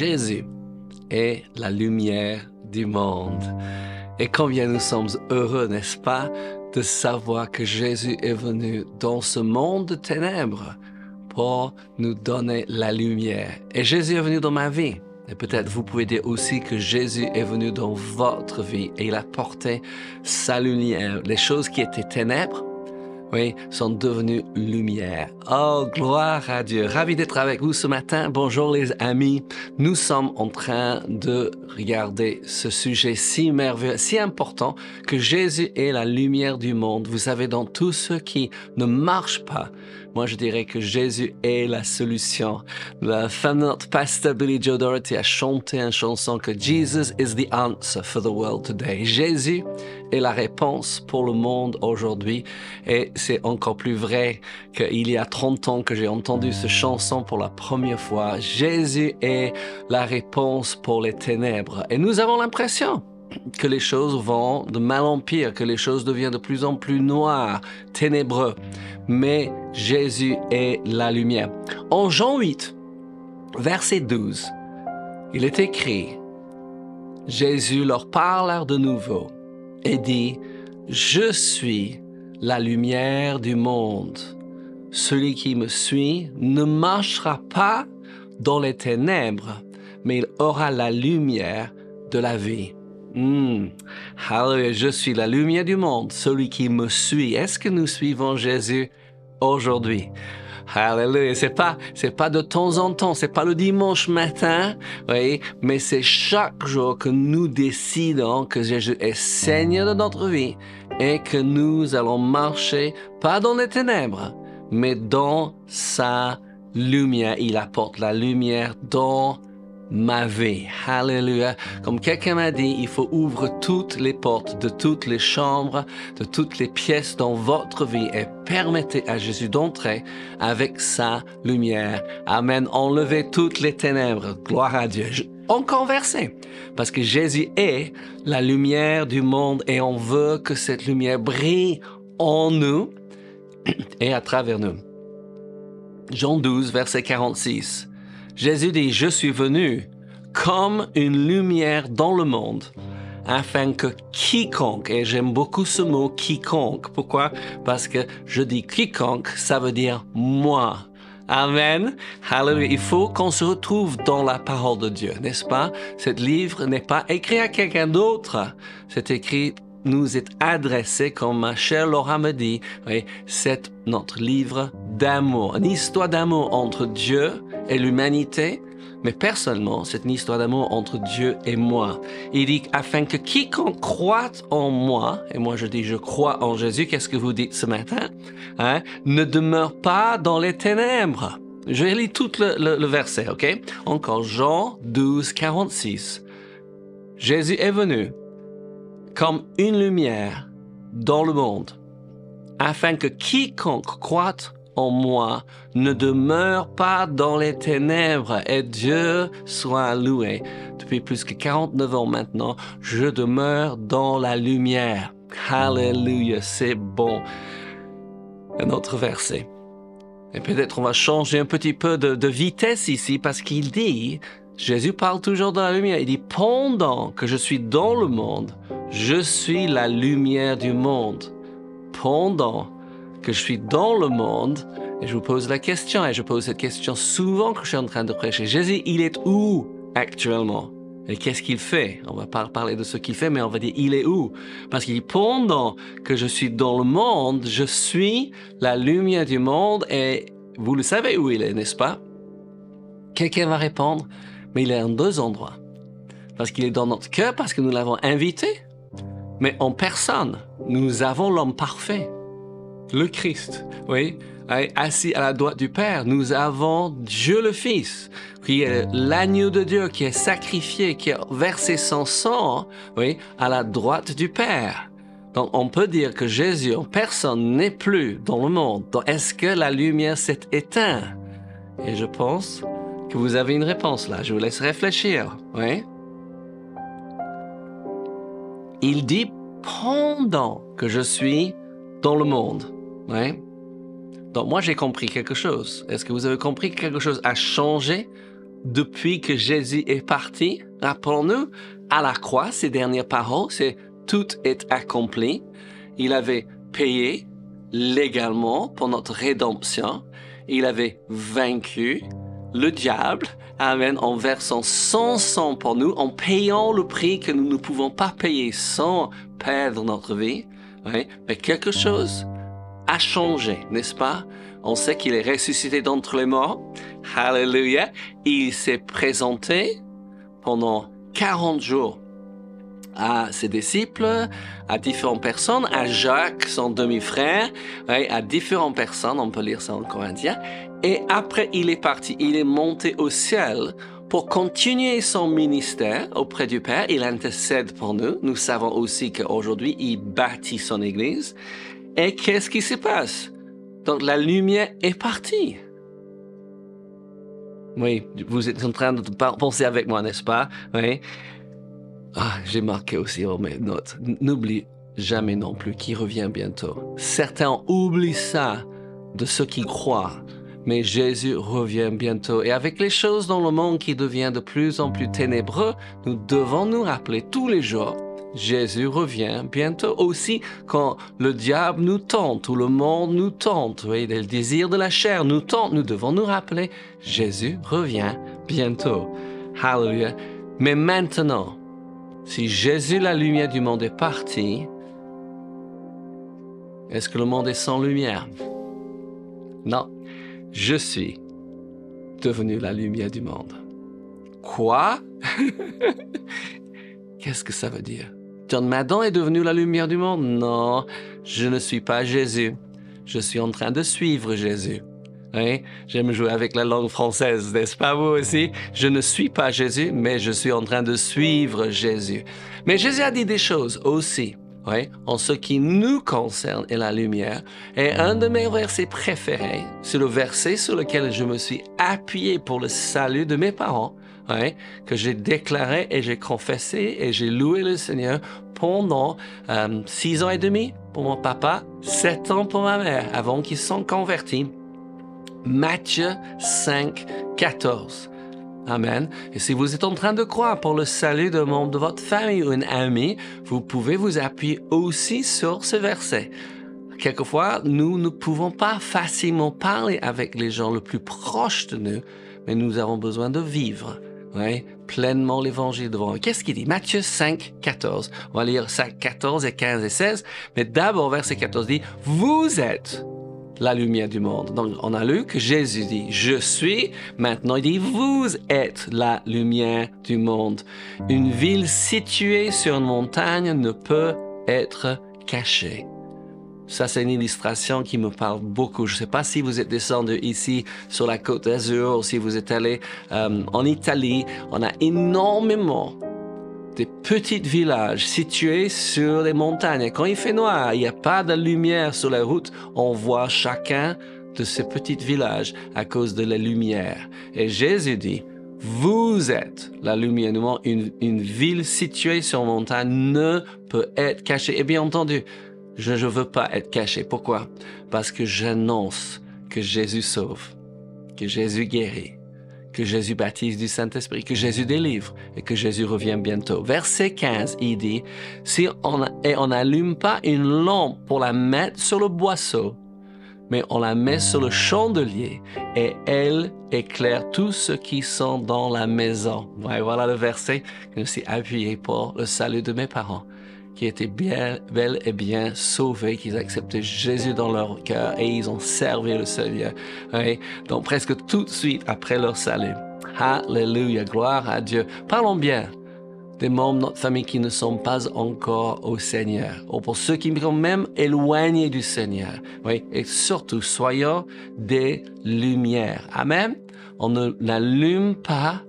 Jésus est la lumière du monde. Et combien nous sommes heureux, n'est-ce pas, de savoir que Jésus est venu dans ce monde de ténèbres pour nous donner la lumière. Et Jésus est venu dans ma vie. Et peut-être vous pouvez dire aussi que Jésus est venu dans votre vie et il a porté sa lumière. Les choses qui étaient ténèbres, oui, sont devenus lumière. Oh, gloire à Dieu. Ravi d'être avec vous ce matin. Bonjour les amis. Nous sommes en train de regarder ce sujet si merveilleux, si important que Jésus est la lumière du monde. Vous savez, dans tout ce qui ne marche pas, moi, je dirais que Jésus est la solution. La femme de notre pasteur Billy Joe Doherty a chanté une chanson que Jesus is the answer for the world today. Jésus est la réponse pour le monde aujourd'hui. Et c'est encore plus vrai qu'il y a 30 ans que j'ai entendu cette chanson pour la première fois. Jésus est la réponse pour les ténèbres. Et nous avons l'impression que les choses vont de mal en pire, que les choses deviennent de plus en plus noires, ténébreux. Mais Jésus est la lumière. En Jean 8, verset 12, il est écrit, Jésus leur parle de nouveau et dit, Je suis la lumière du monde. Celui qui me suit ne marchera pas dans les ténèbres, mais il aura la lumière de la vie. Hallelujah, je suis la lumière du monde, celui qui me suit. Est-ce que nous suivons Jésus? Aujourd'hui? Hallelujah, c'est pas, c'est pas de temps en temps, c'est pas le dimanche matin, oui, mais c'est chaque jour que nous décidons que Jésus est Seigneur de notre vie et que nous allons marcher pas dans les ténèbres, mais dans sa lumière. Il apporte la lumière dans ma vie. Hallelujah. Comme quelqu'un m'a dit, il faut ouvrir toutes les portes de toutes les chambres, de toutes les pièces dans votre vie et permettez à Jésus d'entrer avec sa lumière. Amen. Enlevez toutes les ténèbres. Gloire à Dieu. On conversait parce que Jésus est la lumière du monde et on veut que cette lumière brille en nous et à travers nous. Jean 12, verset 46. Jésus dit, je suis venu comme une lumière dans le monde, afin que quiconque, et j'aime beaucoup ce mot quiconque, pourquoi? Parce que je dis quiconque, ça veut dire moi. Amen. Hallelujah. Il faut qu'on se retrouve dans la parole de Dieu, n'est-ce pas? Ce livre n'est pas écrit à quelqu'un d'autre. C'est écrit nous est adressé, comme ma chère Laura me dit, oui, c'est notre livre d'amour, une histoire d'amour entre Dieu et l'humanité, mais personnellement, c'est une histoire d'amour entre Dieu et moi. Il dit, afin que quiconque croit en moi, et moi je dis, je crois en Jésus, qu'est-ce que vous dites ce matin, hein, ne demeure pas dans les ténèbres. Je lis tout le, le verset, ok? Encore Jean 12, 46. Jésus est venu comme une lumière dans le monde, afin que quiconque croit en moi ne demeure pas dans les ténèbres et Dieu soit loué. Depuis plus que 49 ans maintenant, je demeure dans la lumière. Hallelujah, c'est bon. Un autre verset. Et peut-être on va changer un petit peu de, de vitesse ici parce qu'il dit, Jésus parle toujours dans la lumière, il dit, pendant que je suis dans le monde, je suis la lumière du monde. Pendant que je suis dans le monde, et je vous pose la question, et je pose cette question souvent que je suis en train de prêcher. Jésus, il est où actuellement? Et qu'est-ce qu'il fait? On va pas parler de ce qu'il fait, mais on va dire il est où? Parce qu'il dit pendant que je suis dans le monde, je suis la lumière du monde et vous le savez où il est, n'est-ce pas? Quelqu'un va répondre, mais il est en deux endroits. Parce qu'il est dans notre cœur, parce que nous l'avons invité, mais en personne, nous avons l'homme parfait, le Christ, oui, assis à la droite du Père. Nous avons Dieu le Fils, qui est l'agneau de Dieu, qui est sacrifié, qui a versé son sang, oui, à la droite du Père. Donc on peut dire que Jésus en personne n'est plus dans le monde. est-ce que la lumière s'est éteinte? Et je pense que vous avez une réponse là. Je vous laisse réfléchir. Oui? Il dit pendant que je suis dans le monde. Donc moi j'ai compris quelque chose. Est-ce que vous avez compris que quelque chose a changé depuis que Jésus est parti? Rappelons-nous, à la croix, ses dernières paroles, c'est tout est accompli. Il avait payé légalement pour notre rédemption. Il avait vaincu le diable, Amen, en versant son sang pour nous, en payant le prix que nous ne pouvons pas payer sans perdre notre vie. Mais quelque chose a changé, n'est-ce pas? On sait qu'il est ressuscité d'entre les morts. Hallelujah. Il s'est présenté pendant 40 jours à ses disciples, à différentes personnes, à Jacques, son demi-frère, à différentes personnes, on peut lire ça en Corinthiens. Et après, il est parti, il est monté au ciel pour continuer son ministère auprès du Père. Il intercède pour nous. Nous savons aussi qu'aujourd'hui, il bâtit son Église. Et qu'est-ce qui se passe? Donc la lumière est partie. Oui, vous êtes en train de penser avec moi, n'est-ce pas? Oui. Ah, j'ai marqué aussi dans mes notes. N'oublie jamais non plus qu'il revient bientôt. Certains oublient ça de ceux qui croient. Mais Jésus revient bientôt. Et avec les choses dans le monde qui devient de plus en plus ténébreux, nous devons nous rappeler tous les jours Jésus revient bientôt aussi quand le diable nous tente ou le monde nous tente, oui, le désir de la chair nous tente, nous devons nous rappeler, Jésus revient bientôt. Hallelujah. Mais maintenant, si Jésus, la lumière du monde, est parti, est-ce que le monde est sans lumière? Non, je suis devenu la lumière du monde. Quoi? Qu'est-ce que ça veut dire? John Madden est devenu la lumière du monde? Non, je ne suis pas Jésus. Je suis en train de suivre Jésus. Hein? J'aime jouer avec la langue française, n'est-ce pas vous aussi? Je ne suis pas Jésus, mais je suis en train de suivre Jésus. Mais Jésus a dit des choses aussi. en ce qui nous concerne et la lumière. Et un de mes versets préférés, c'est le verset sur lequel je me suis appuyé pour le salut de mes parents, que j'ai déclaré et j'ai confessé et j'ai loué le Seigneur pendant euh, six ans et demi pour mon papa, sept ans pour ma mère, avant qu'ils soient convertis. Matthieu 5, 14. Amen. Et si vous êtes en train de croire pour le salut de membre de votre famille ou un ami, vous pouvez vous appuyer aussi sur ce verset. Quelquefois, nous ne pouvons pas facilement parler avec les gens le plus proches de nous, mais nous avons besoin de vivre pleinement l'évangile devant eux. Qu'est-ce qu'il dit? Matthieu 5, 14. On va lire ça 14 et 15 et 16. Mais d'abord, verset 14 dit, vous êtes la lumière du monde. Donc, on a lu que Jésus dit, je suis. Maintenant, il dit, vous êtes la lumière du monde. Une ville située sur une montagne ne peut être cachée. Ça, c'est une illustration qui me parle beaucoup. Je ne sais pas si vous êtes descendu ici sur la côte d'Azur ou si vous êtes allé euh, en Italie. On a énormément des petits villages situés sur les montagnes. Et quand il fait noir, il n'y a pas de lumière sur la route, on voit chacun de ces petits villages à cause de la lumière. Et Jésus dit, vous êtes la lumière du monde. Une, une ville située sur une montagne ne peut être cachée. Et bien entendu, je ne veux pas être caché. Pourquoi? Parce que j'annonce que Jésus sauve, que Jésus guérit, que Jésus baptise du Saint-Esprit, que Jésus délivre et que Jésus revient bientôt. Verset 15, il dit, si on, et on n'allume pas une lampe pour la mettre sur le boisseau, mais on la met sur le chandelier et elle éclaire tous ceux qui sont dans la maison. voilà le verset que je me suis appuyé pour le salut de mes parents qui étaient bien, bel et bien sauvés, qu'ils acceptaient Jésus dans leur cœur et ils ont servi le Seigneur. Donc presque tout de suite après leur salut. Alléluia, gloire à Dieu. Parlons bien des membres de notre famille qui ne sont pas encore au Seigneur, ou pour ceux qui sont même éloignés du Seigneur. Et surtout, soyons des lumières. Amen. On ne l'allume pas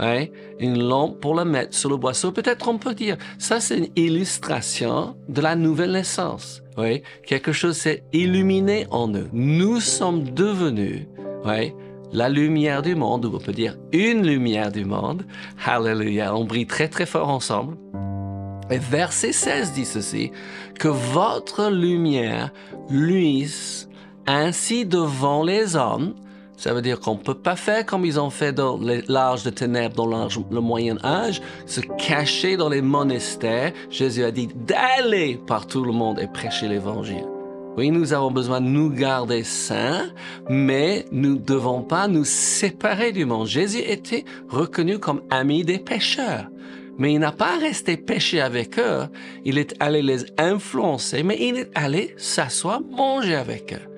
une lampe pour la mettre sur le boisseau. Peut-être on peut dire, ça c'est une illustration de la nouvelle naissance. Oui, quelque chose s'est illuminé en nous. Nous sommes devenus, oui, la lumière du monde, ou on peut dire une lumière du monde. Hallelujah, on brille très très fort ensemble. Et verset 16 dit ceci, que votre lumière luise ainsi devant les hommes. Ça veut dire qu'on ne peut pas faire comme ils ont fait dans l'âge de ténèbres, dans le Moyen Âge, se cacher dans les monastères. Jésus a dit d'aller par tout le monde et prêcher l'Évangile. Oui, nous avons besoin de nous garder saints, mais nous ne devons pas nous séparer du monde. Jésus était reconnu comme ami des pécheurs. Mais il n'a pas resté péché avec eux. Il est allé les influencer, mais il est allé s'asseoir, manger avec eux,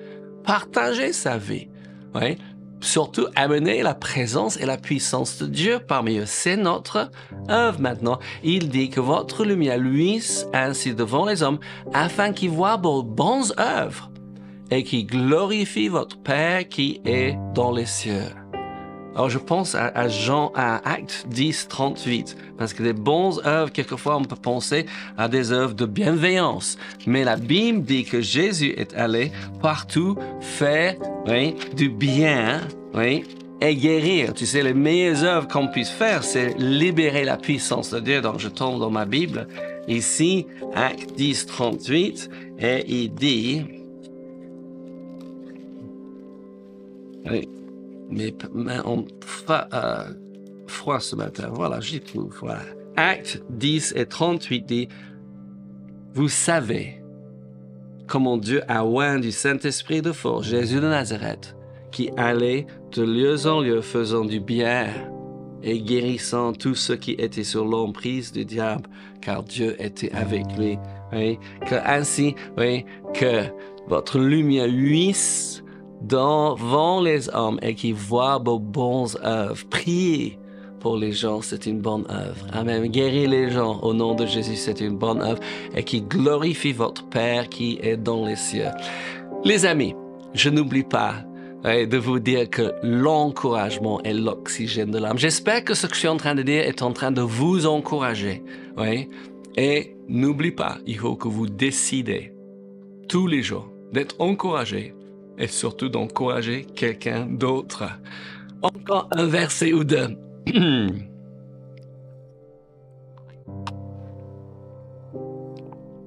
partager sa vie. Surtout amener la présence et la puissance de Dieu parmi eux. C'est notre œuvre maintenant. Il dit que votre lumière luise ainsi devant les hommes afin qu'ils voient vos bonnes œuvres et qu'ils glorifient votre Père qui est dans les cieux. Alors je pense à, Jean, à Acte 10, 38, parce que les bonnes œuvres, quelquefois on peut penser à des œuvres de bienveillance. Mais la Bible dit que Jésus est allé partout faire oui, du bien oui, et guérir. Tu sais, les meilleures œuvres qu'on puisse faire, c'est libérer la puissance de Dieu. Donc je tombe dans ma Bible, ici, Acte 10, 38, et il dit... Oui mes mains ont euh, froid ce matin. Voilà, j'y trouve. Voilà. Acte 10 et 38 dit, vous savez comment Dieu a oint du Saint-Esprit de force Jésus de Nazareth, qui allait de lieu en lieu faisant du bien et guérissant tous ceux qui étaient sur l'emprise du diable, car Dieu était avec lui. Que ainsi, que votre lumière luise devant les hommes et qui voient vos bonnes œuvres. Priez pour les gens, c'est une bonne œuvre. Amen. Guérir les gens au nom de Jésus, c'est une bonne œuvre et qui glorifie votre Père qui est dans les cieux. Les amis, je n'oublie pas de vous dire que l'encouragement est l'oxygène de l'âme. J'espère que ce que je suis en train de dire est en train de vous encourager. Et n'oublie pas, il faut que vous décidez tous les jours d'être encouragé et surtout d'encourager quelqu'un d'autre. Encore un verset ou deux.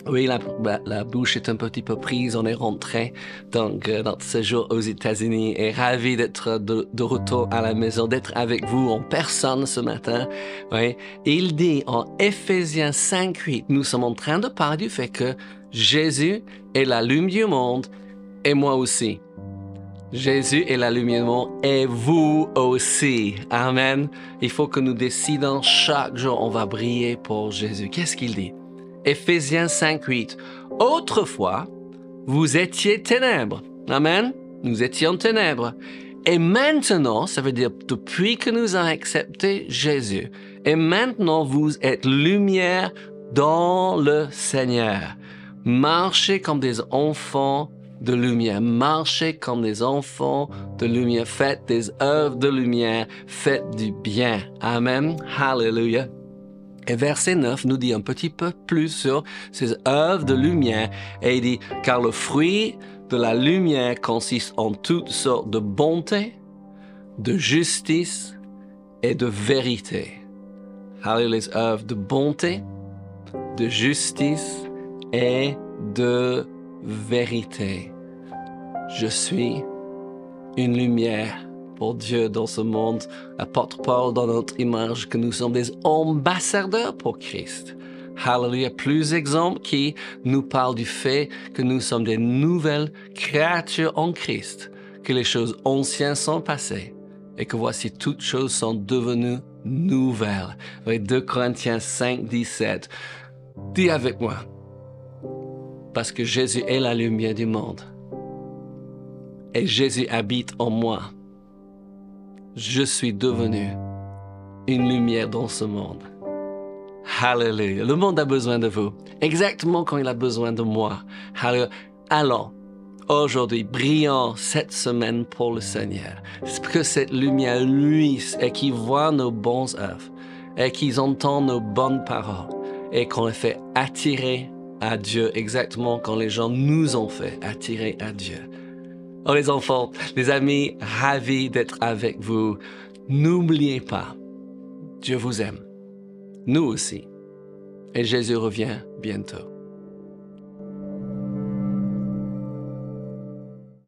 Oui, la, bouche est un petit peu prise. On est rentré donc euh, notre séjour aux États-Unis et ravi d'être de, retour à la maison, d'être avec vous en personne ce matin. Oui, il dit en Éphésiens 5:8, nous sommes en train de parler du fait que Jésus est la lumière du monde et moi aussi. Jésus est la lumière du monde et vous aussi. Amen. Il faut que nous décidons chaque jour, on va briller pour Jésus. Qu'est-ce qu'il dit? Éphésiens 5, 8. Autrefois, vous étiez ténèbres. Amen. Nous étions ténèbres. Et maintenant, ça veut dire depuis que nous avons accepté Jésus, et maintenant vous êtes lumière dans le Seigneur. Marchez comme des enfants de lumière. Marchez comme des enfants de lumière. Faites des œuvres de lumière. Faites du bien. Amen. Hallelujah. Et verset 9 nous dit un petit peu plus sur ces œuvres de lumière. Et il dit, car le fruit de la lumière consiste en toutes sortes de bonté, de justice et de vérité. Les œuvres de bonté, de justice et de vérité. Je suis une lumière pour Dieu dans ce monde. Apôtre Paul dans notre image que nous sommes des ambassadeurs pour Christ. Hallelujah. Plus d'exemples qui nous parlent du fait que nous sommes des nouvelles créatures en Christ, que les choses anciennes sont passées et que voici toutes choses sont devenues nouvelles. 2 Corinthiens 5, 17. Dis avec moi, parce que Jésus est la lumière du monde. Et Jésus habite en moi. Je suis devenu une lumière dans ce monde. Hallelujah. Le monde a besoin de vous. Exactement comme il a besoin de moi. Alors, aujourd'hui, brillons cette semaine pour le Seigneur. Que cette lumière luise et qui voit nos bons œuvres et qu'ils entendent nos bonnes paroles et qu'on les fait attirer à Dieu exactement quand les gens nous ont fait attirer à Dieu. Oh les enfants, les amis, ravis d'être avec vous. N'oubliez pas, Dieu vous aime. Nous aussi. Et Jésus revient bientôt.